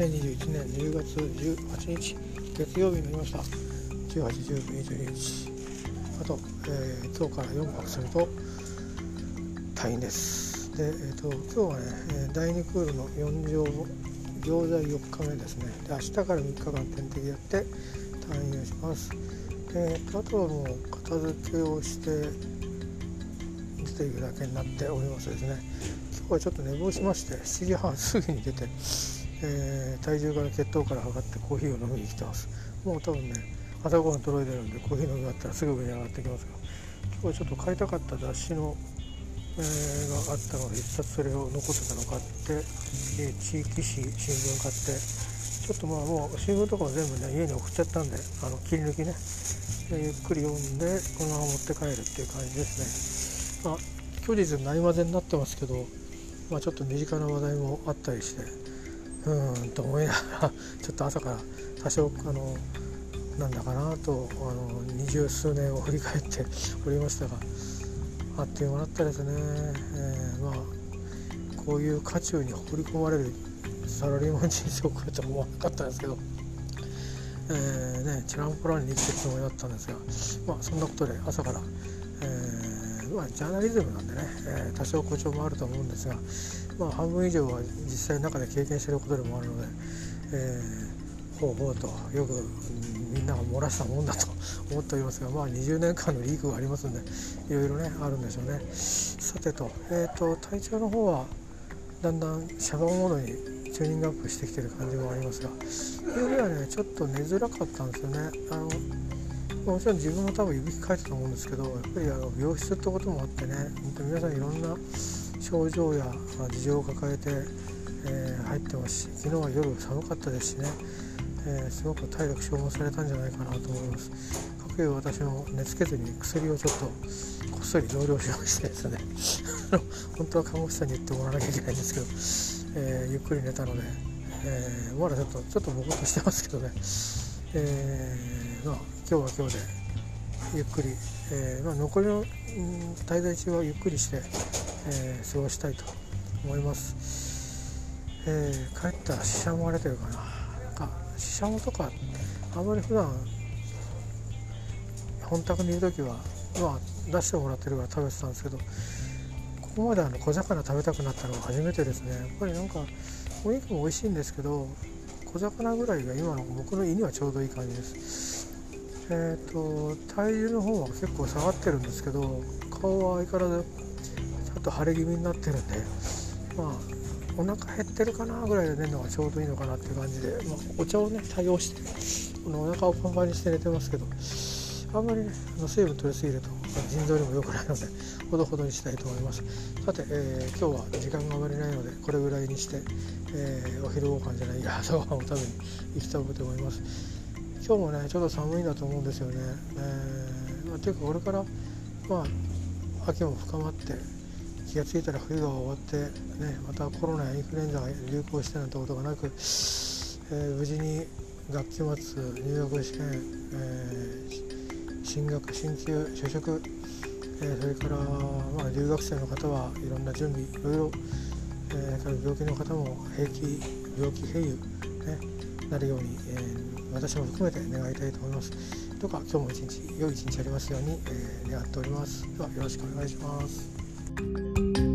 2021年10月18日月曜日になりました18、19、22日あと、えー、今日から4泊すると退院ですで、えーと、今日はね第2クールの4乗行在4日目ですねで明日から3日間点滴やって退院をしますであとはもう片付けをして出ていくだけになっておりますですね今日はちょっと寝坊しまして7時半過ぎに出て、えー、体重から血糖から測ってコーヒーを飲みに来てますもう多分ね朝ごはん届いてるんでコーヒー飲み終わったらすぐ上に上がってきますが今日はちょっと買いたかった雑誌の、えー、があったので一冊それを残ってたの買って、え、地域紙新聞買ってちょっとまあもう新聞とかも全部ね家に送っちゃったんであの切り抜きねゆっくり読んでこのまま持って帰るっていう感じですね。まあ、虚実ないまぜになってますけど、まあ、ちょっと身近な話題もあったりしてうんと思いながらちょっと朝から多少あのなんだかなとあの二十数年を振り返っておりましたがあっという間だったですね、えー、まあこういう渦中に放り込まれるサラリーマン人生を送るとは思わなかったんですけどえーね、チランポランに生きてるつもりだったんですが、まあ、そんなことで朝から、えーまあ、ジャーナリズムなんでね、えー、多少誇張もあると思うんですが、まあ、半分以上は実際の中で経験していることでもあるので、えー、ほうほうとよくみんなが漏らしたもんだと思っておりますが、まあ、20年間のリークがありますんでいろいろねあるんでしょうね。さてと,、えーと、体調の方はだんだんシャドウモードにチューニングアップしてきてる感じもありますが夜はねちょっと寝づらかったんですよねあのもちろん自分も多分いびきかいたと思うんですけどやっぱりあの病室ってこともあってね本当皆さんいろんな症状や事情を抱えて、えー、入ってますし昨日は夜寒かったですしね、えー、すごく体力消耗されたんじゃないかなと思います。かくいう私も寝つけずに薬をちょっとこっそり増量しましてですね 本当は看護師さんに言ってもらわなきゃいけないんですけどえー、ゆっくり寝たので、えー、まだちょっとちょっとぼーっとしてますけどね、えー、まあ、今日は今日でゆっくり、えまあ、残りの、滞在中はゆっくりして、え過ごしたいと思います、え帰ったらししゃもが出てるかななんかししゃもとかあまり普段本宅にいる時はまあ出してもらってるから食べてたんですけどここまであの小魚食べたくなったのは初めてですね。やっぱりなんかお肉も美味しいんですけど小魚ぐらいが今の僕の胃にはちょうどいい感じです。えっ、ー、と体重の方は結構下がってるんですけど顔は相変わらずちょっと腫れ気味になってるんでまあお腹減ってるかなぐらいで寝るのがちょうどいいのかなっていう感じで、まあ、お茶をね対応してこのお腹をパンパンにして寝てますけどあんまりね水分取りすぎると腎臓にも良くないのでほどほどにしたいと思います。さて、えー、今日は時間があまりないのでこれぐらいにして、えー、お昼ご飯じゃないや 朝ごはんを食べに行きたいと思います。今日もねちょっと寒いんだと思うんですよね、えーまあ、というかこれからまあ秋も深まって気が付いたら冬が終わってねまたコロナやインフルエンザが流行してなんてことがなく、えー、無事に学期末入学試験、えー、進学進級就職えそれから、まあ、留学生の方はいろんな準備いろいろ、えー、から病気の方も平気病気併用、ね、なるように、えー、私も含めて願いたいと思います。とか今日も一日良い一日ありますように、えー、願っております。ではよろしくお願いします。